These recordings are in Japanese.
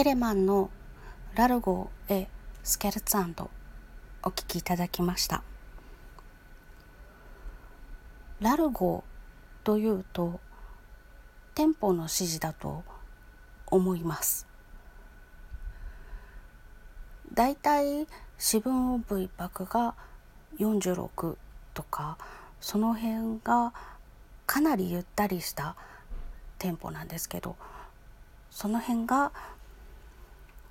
テレマンのラルゴー・エ・スケルツアンドお聴きいただきました。ラルゴというとテンポの指示だと思います。だいたい四分音符一拍が46とかその辺がかなりゆったりしたテンポなんですけどその辺が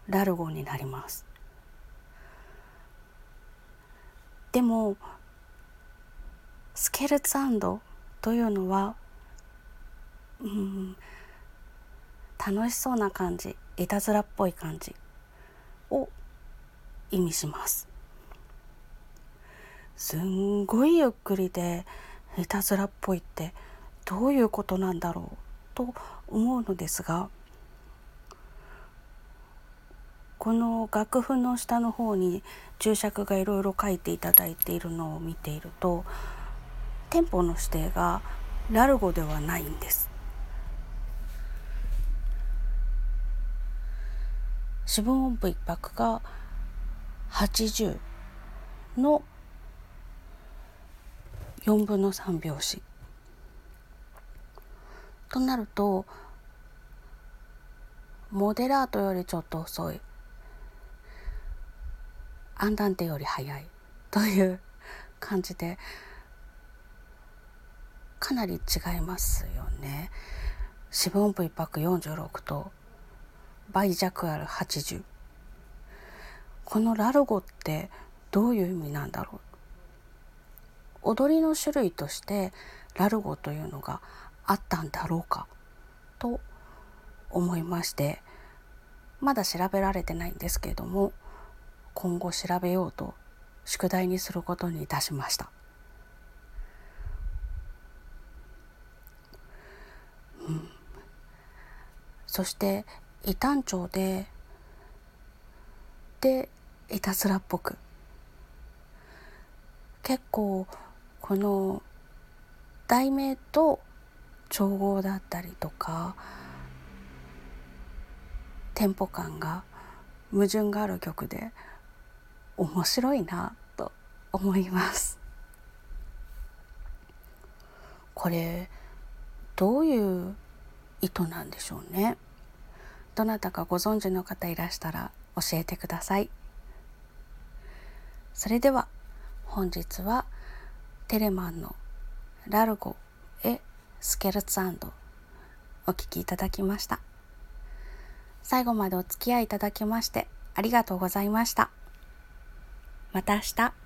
ラルゴになります。でもスケルツアンドというのはうん楽しそうな感じいたずらっぽい感じを意味します。すんごいゆっくりでいたずらっぽいってどういうことなんだろうと思うのですがこの楽譜の下の方に注釈がいろいろ書いていただいているのを見ているとテンポの指定がラルゴではないんです。四分音符一拍が80の4分の3拍子となるとモデラートよりちょっと遅いアンダンテより早いという感じでかなり違いますよね。四分音符一拍46と倍弱ある80このラルゴってどういう意味なんだろう踊りの種類としてラルゴというのがあったんだろうかと思いましてまだ調べられてないんですけれども今後調べようと宿題にすることにいたしました。うん、そして異端調ででいたずらっぽく結構この題名と調合だったりとかテンポ感が矛盾がある曲で面白いなと思います。これどういう意図なんでしょうね。どなたかご存知の方いらしたら教えてください。それでは本日はテレマンのラルゴエスケルツアンドお聴きいただきました。最後までお付き合いいただきましてありがとうございました。また明日。